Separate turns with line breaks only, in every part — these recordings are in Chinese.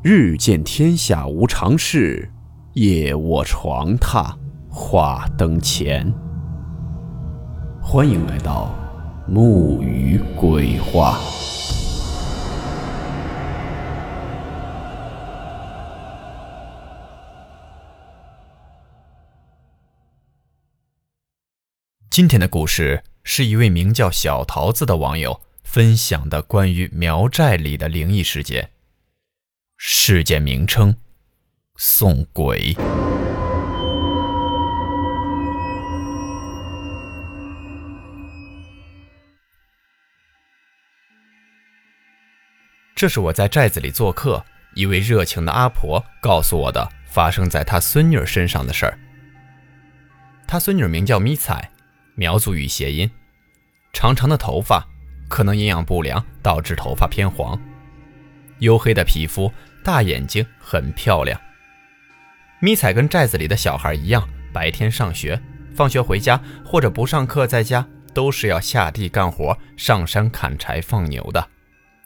日见天下无常事，夜卧床榻话灯前。欢迎来到木鱼鬼话。
今天的故事是一位名叫小桃子的网友分享的关于苗寨里的灵异事件。事件名称：送鬼。这是我在寨子里做客，一位热情的阿婆告诉我的发生在她孙女身上的事儿。她孙女名叫咪彩，苗族语谐音，长长的头发，可能营养不良导致头发偏黄，黝黑的皮肤。大眼睛很漂亮。咪彩跟寨子里的小孩一样，白天上学，放学回家或者不上课在家，都是要下地干活、上山砍柴、放牛的，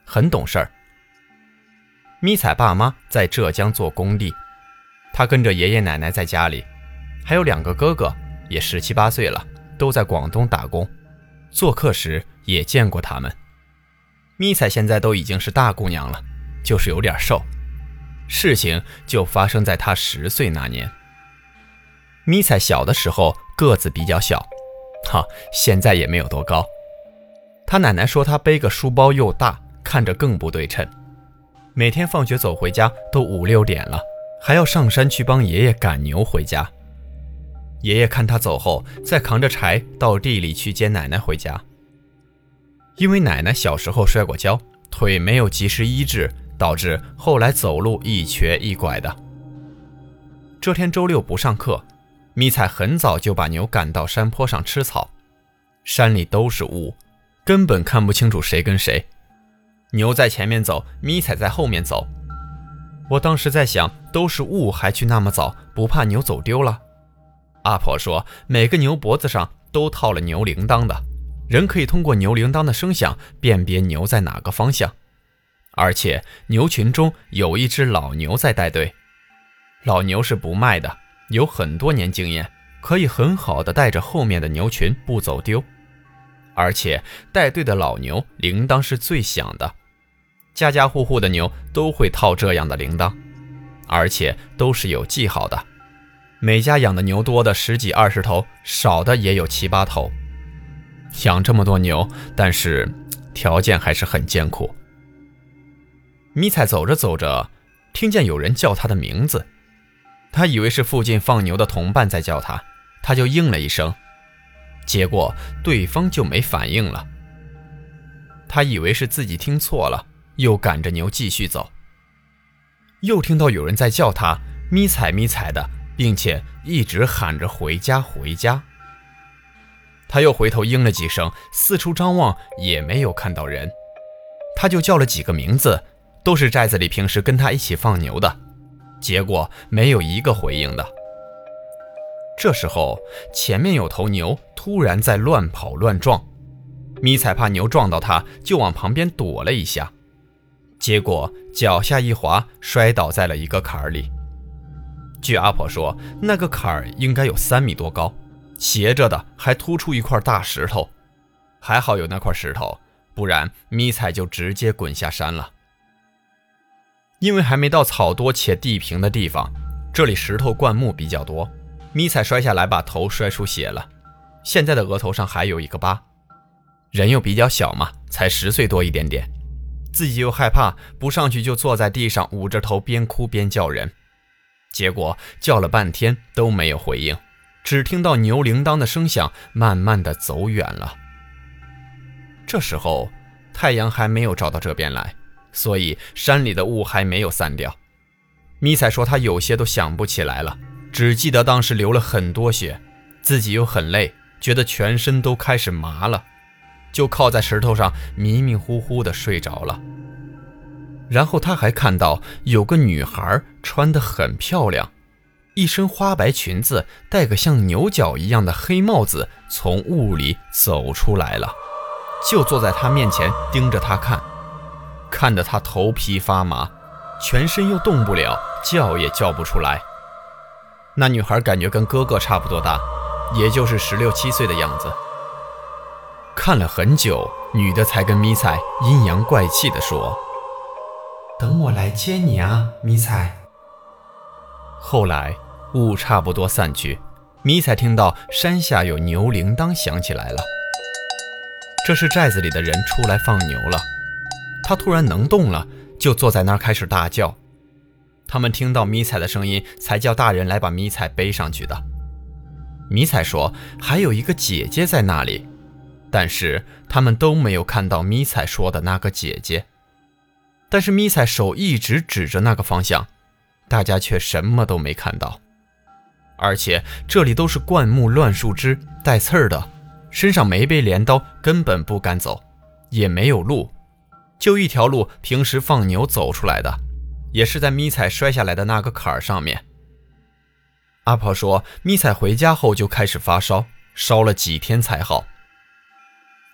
很懂事儿。咪彩爸妈在浙江做工地，他跟着爷爷奶奶在家里，还有两个哥哥，也十七八岁了，都在广东打工。做客时也见过他们。咪彩现在都已经是大姑娘了，就是有点瘦。事情就发生在他十岁那年。咪彩小的时候个子比较小，哈，现在也没有多高。他奶奶说他背个书包又大，看着更不对称。每天放学走回家都五六点了，还要上山去帮爷爷赶牛回家。爷爷看他走后，再扛着柴到地里去接奶奶回家。因为奶奶小时候摔过跤，腿没有及时医治。导致后来走路一瘸一拐的。这天周六不上课，咪彩很早就把牛赶到山坡上吃草。山里都是雾，根本看不清楚谁跟谁。牛在前面走，咪彩在后面走。我当时在想，都是雾，还去那么早，不怕牛走丢了？阿婆说，每个牛脖子上都套了牛铃铛的，人可以通过牛铃铛的声响辨别牛在哪个方向。而且牛群中有一只老牛在带队，老牛是不卖的，有很多年经验，可以很好的带着后面的牛群不走丢。而且带队的老牛铃铛是最响的，家家户户的牛都会套这样的铃铛，而且都是有记号的。每家养的牛多的十几二十头，少的也有七八头。养这么多牛，但是条件还是很艰苦。咪彩走着走着，听见有人叫他的名字，他以为是附近放牛的同伴在叫他，他就应了一声，结果对方就没反应了。他以为是自己听错了，又赶着牛继续走。又听到有人在叫他咪彩咪彩的，并且一直喊着回家回家。他又回头应了几声，四处张望也没有看到人，他就叫了几个名字。都是寨子里平时跟他一起放牛的，结果没有一个回应的。这时候前面有头牛突然在乱跑乱撞，迷彩怕牛撞到他，就往旁边躲了一下，结果脚下一滑，摔倒在了一个坎儿里。据阿婆说，那个坎儿应该有三米多高，斜着的，还突出一块大石头，还好有那块石头，不然迷彩就直接滚下山了。因为还没到草多且地平的地方，这里石头灌木比较多，咪彩摔下来把头摔出血了，现在的额头上还有一个疤。人又比较小嘛，才十岁多一点点，自己又害怕，不上去就坐在地上捂着头边哭边叫人，结果叫了半天都没有回应，只听到牛铃铛的声响，慢慢的走远了。这时候太阳还没有照到这边来。所以山里的雾还没有散掉。迷彩说，他有些都想不起来了，只记得当时流了很多血，自己又很累，觉得全身都开始麻了，就靠在石头上迷迷糊糊的睡着了。然后他还看到有个女孩穿得很漂亮，一身花白裙子，戴个像牛角一样的黑帽子，从雾里走出来了，就坐在他面前盯着他看。看得他头皮发麻，全身又动不了，叫也叫不出来。那女孩感觉跟哥哥差不多大，也就是十六七岁的样子。看了很久，女的才跟迷彩阴阳怪气地说：“
等我来接你啊，迷彩。”
后来雾差不多散去，迷彩听到山下有牛铃铛响起来了，这是寨子里的人出来放牛了。他突然能动了，就坐在那儿开始大叫。他们听到迷彩的声音，才叫大人来把迷彩背上去的。迷彩说还有一个姐姐在那里。但是他们都没有看到迷彩说的那个姐姐，但是迷彩手一直指着那个方向，大家却什么都没看到。而且这里都是灌木、乱树枝、带刺儿的，身上没背镰刀，根本不敢走，也没有路，就一条路，平时放牛走出来的，也是在咪彩摔下来的那个坎儿上面。阿婆说，咪彩回家后就开始发烧，烧了几天才好。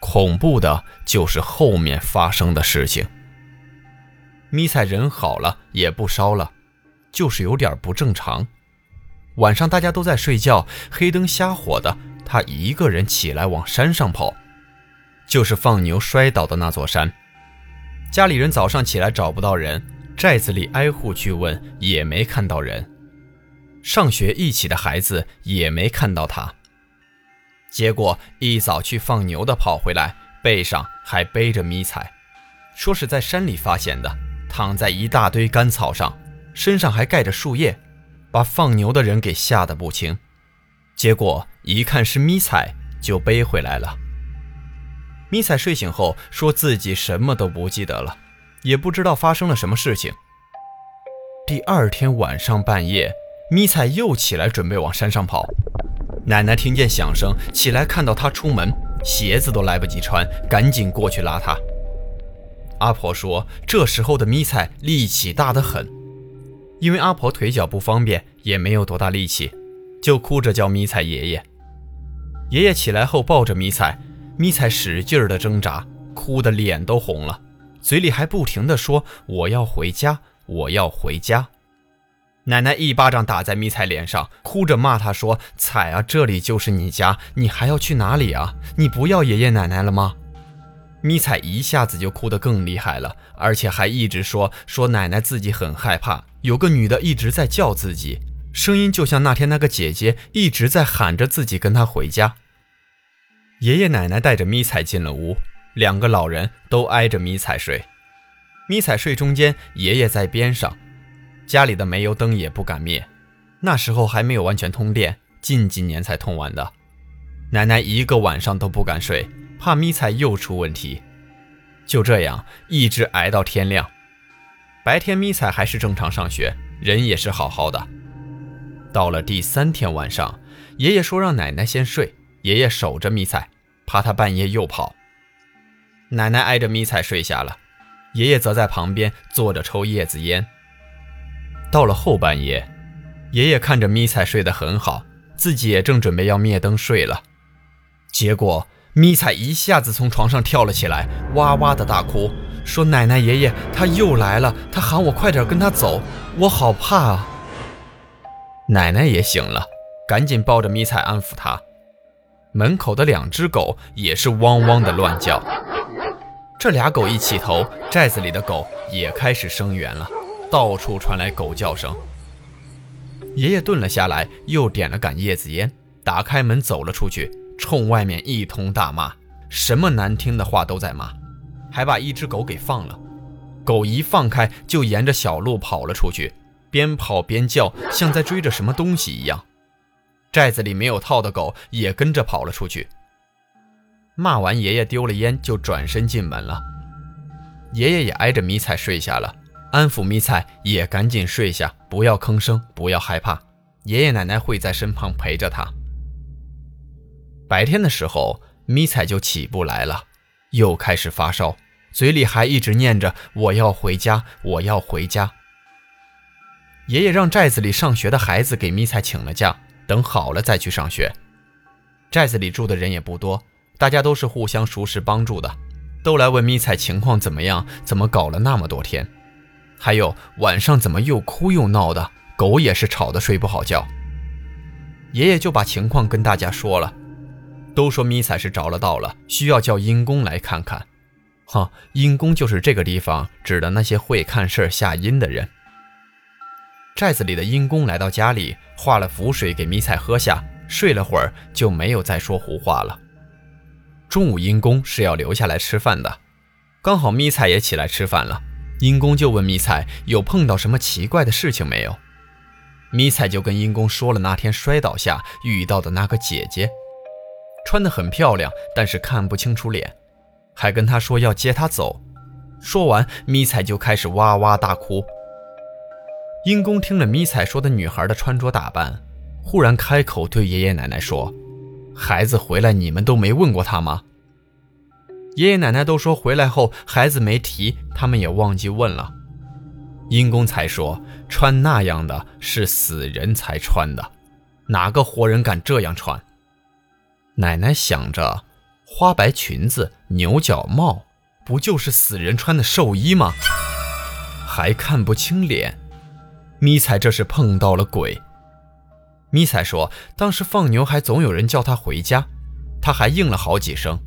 恐怖的就是后面发生的事情。咪彩人好了，也不烧了，就是有点不正常。晚上大家都在睡觉，黑灯瞎火的，他一个人起来往山上跑，就是放牛摔倒的那座山。家里人早上起来找不到人，寨子里挨户去问也没看到人，上学一起的孩子也没看到他。结果一早去放牛的跑回来，背上还背着迷彩，说是在山里发现的，躺在一大堆干草上，身上还盖着树叶，把放牛的人给吓得不轻。结果一看是迷彩，就背回来了。迷彩睡醒后说自己什么都不记得了，也不知道发生了什么事情。第二天晚上半夜，迷彩又起来准备往山上跑。奶奶听见响声，起来看到他出门，鞋子都来不及穿，赶紧过去拉他。阿婆说，这时候的咪彩力气大得很，因为阿婆腿脚不方便，也没有多大力气，就哭着叫咪彩爷爷。爷爷起来后抱着咪彩，咪彩使劲儿的挣扎，哭得脸都红了，嘴里还不停地说：“我要回家，我要回家。”奶奶一巴掌打在咪彩脸上，哭着骂他说：“彩啊，这里就是你家，你还要去哪里啊？你不要爷爷奶奶了吗？”咪彩一下子就哭得更厉害了，而且还一直说说奶奶自己很害怕，有个女的一直在叫自己，声音就像那天那个姐姐一直在喊着自己跟她回家。爷爷奶奶带着咪彩进了屋，两个老人都挨着咪彩睡，咪彩睡中间，爷爷在边上。家里的煤油灯也不敢灭，那时候还没有完全通电，近几年才通完的。奶奶一个晚上都不敢睡，怕咪彩又出问题。就这样一直挨到天亮。白天咪彩还是正常上学，人也是好好的。到了第三天晚上，爷爷说让奶奶先睡，爷爷守着迷彩，怕他半夜又跑。奶奶挨着迷彩睡下了，爷爷则在旁边坐着抽叶子烟。到了后半夜，爷爷看着迷彩睡得很好，自己也正准备要灭灯睡了，结果迷彩一下子从床上跳了起来，哇哇的大哭，说：“奶奶爷爷他又来了，他喊我快点跟他走，我好怕啊！”奶奶也醒了，赶紧抱着迷彩安抚他。门口的两只狗也是汪汪的乱叫，这俩狗一起头，寨子里的狗也开始声援了。到处传来狗叫声。爷爷顿了下来，又点了杆叶子烟，打开门走了出去，冲外面一通大骂，什么难听的话都在骂，还把一只狗给放了。狗一放开，就沿着小路跑了出去，边跑边叫，像在追着什么东西一样。寨子里没有套的狗也跟着跑了出去。骂完，爷爷丢了烟，就转身进门了。爷爷也挨着迷彩睡下了。安抚迷彩也赶紧睡下，不要吭声，不要害怕，爷爷奶奶会在身旁陪着他。白天的时候，迷彩就起不来了，又开始发烧，嘴里还一直念着“我要回家，我要回家”。爷爷让寨子里上学的孩子给迷彩请了假，等好了再去上学。寨子里住的人也不多，大家都是互相熟识帮助的，都来问咪彩情况怎么样，怎么搞了那么多天。还有晚上怎么又哭又闹的，狗也是吵得睡不好觉。爷爷就把情况跟大家说了，都说迷彩是着了道了，需要叫阴公来看看。哈，阴公就是这个地方指的那些会看事下阴的人。寨子里的阴公来到家里，化了符水给迷彩喝下，睡了会儿就没有再说胡话了。中午阴公是要留下来吃饭的，刚好迷彩也起来吃饭了，阴公就问迷彩有碰到什么奇怪的事情没有。迷彩就跟阴公说了那天摔倒下遇到的那个姐姐，穿得很漂亮，但是看不清楚脸，还跟他说要接她走。说完，迷彩就开始哇哇大哭。阴公听了迷彩说的女孩的穿着打扮，忽然开口对爷爷奶奶说：“孩子回来，你们都没问过他吗？”爷爷奶奶都说回来后孩子没提，他们也忘记问了。阴公才说：“穿那样的是死人才穿的，哪个活人敢这样穿？”奶奶想着，花白裙子、牛角帽，不就是死人穿的寿衣吗？还看不清脸，迷彩这是碰到了鬼。迷彩说：“当时放牛还总有人叫他回家，他还应了好几声。”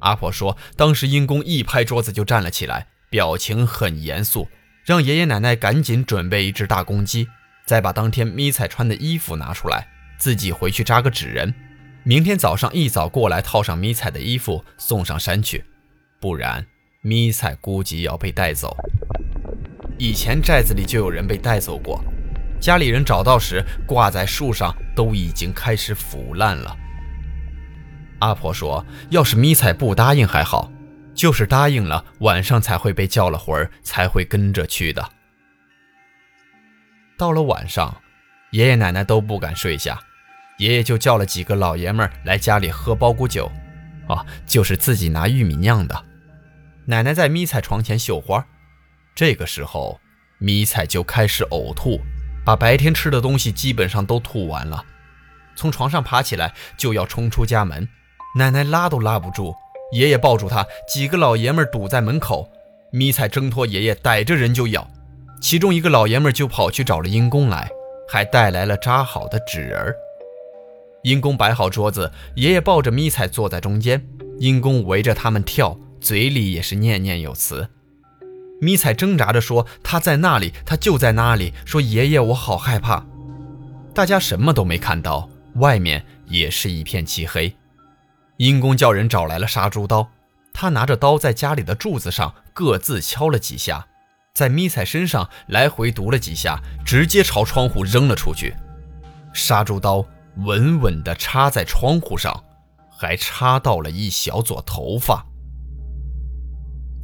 阿婆说：“当时阴公一拍桌子就站了起来，表情很严肃。”让爷爷奶奶赶紧准备一只大公鸡，再把当天咪彩穿的衣服拿出来，自己回去扎个纸人，明天早上一早过来套上咪彩的衣服送上山去，不然咪彩估计要被带走。以前寨子里就有人被带走过，家里人找到时挂在树上都已经开始腐烂了。阿婆说，要是咪彩不答应还好。就是答应了，晚上才会被叫了魂儿，才会跟着去的。到了晚上，爷爷奶奶都不敢睡下，爷爷就叫了几个老爷们来家里喝包谷酒，啊，就是自己拿玉米酿的。奶奶在咪彩床前绣花，这个时候迷彩就开始呕吐，把白天吃的东西基本上都吐完了，从床上爬起来就要冲出家门，奶奶拉都拉不住。爷爷抱住他，几个老爷们堵在门口。迷彩挣脱爷爷，逮着人就咬。其中一个老爷们就跑去找了阴公来，还带来了扎好的纸人。阴公摆好桌子，爷爷抱着迷彩坐在中间，阴公围着他们跳，嘴里也是念念有词。咪彩挣扎着说：“他在那里，他就在那里。”说：“爷爷，我好害怕。”大家什么都没看到，外面也是一片漆黑。阴公叫人找来了杀猪刀，他拿着刀在家里的柱子上各自敲了几下，在咪彩身上来回读了几下，直接朝窗户扔了出去。杀猪刀稳稳地插在窗户上，还插到了一小撮头发。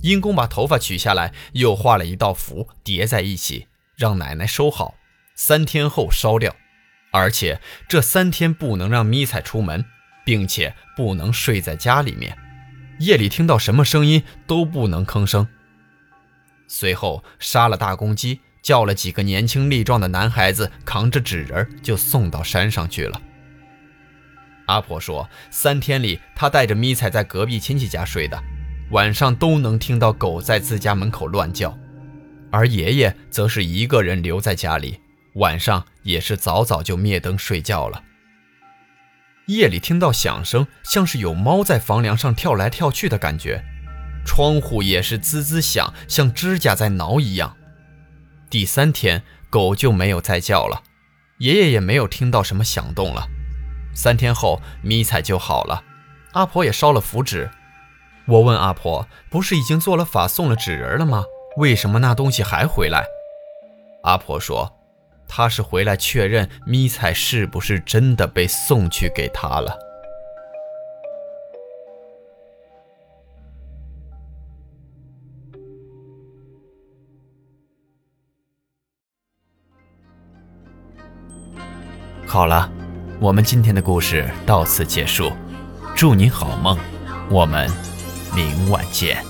阴公把头发取下来，又画了一道符叠在一起，让奶奶收好，三天后烧掉，而且这三天不能让咪彩出门。并且不能睡在家里面，夜里听到什么声音都不能吭声。随后杀了大公鸡，叫了几个年轻力壮的男孩子扛着纸人就送到山上去了。阿婆说，三天里她带着咪彩在隔壁亲戚家睡的，晚上都能听到狗在自家门口乱叫，而爷爷则是一个人留在家里，晚上也是早早就灭灯睡觉了。夜里听到响声，像是有猫在房梁上跳来跳去的感觉，窗户也是滋滋响，像指甲在挠一样。第三天，狗就没有再叫了，爷爷也没有听到什么响动了。三天后，咪彩就好了，阿婆也烧了符纸。我问阿婆，不是已经做了法送了纸人了吗？为什么那东西还回来？阿婆说。他是回来确认咪彩是不是真的被送去给他了。好了，我们今天的故事到此结束，祝您好梦，我们明晚见。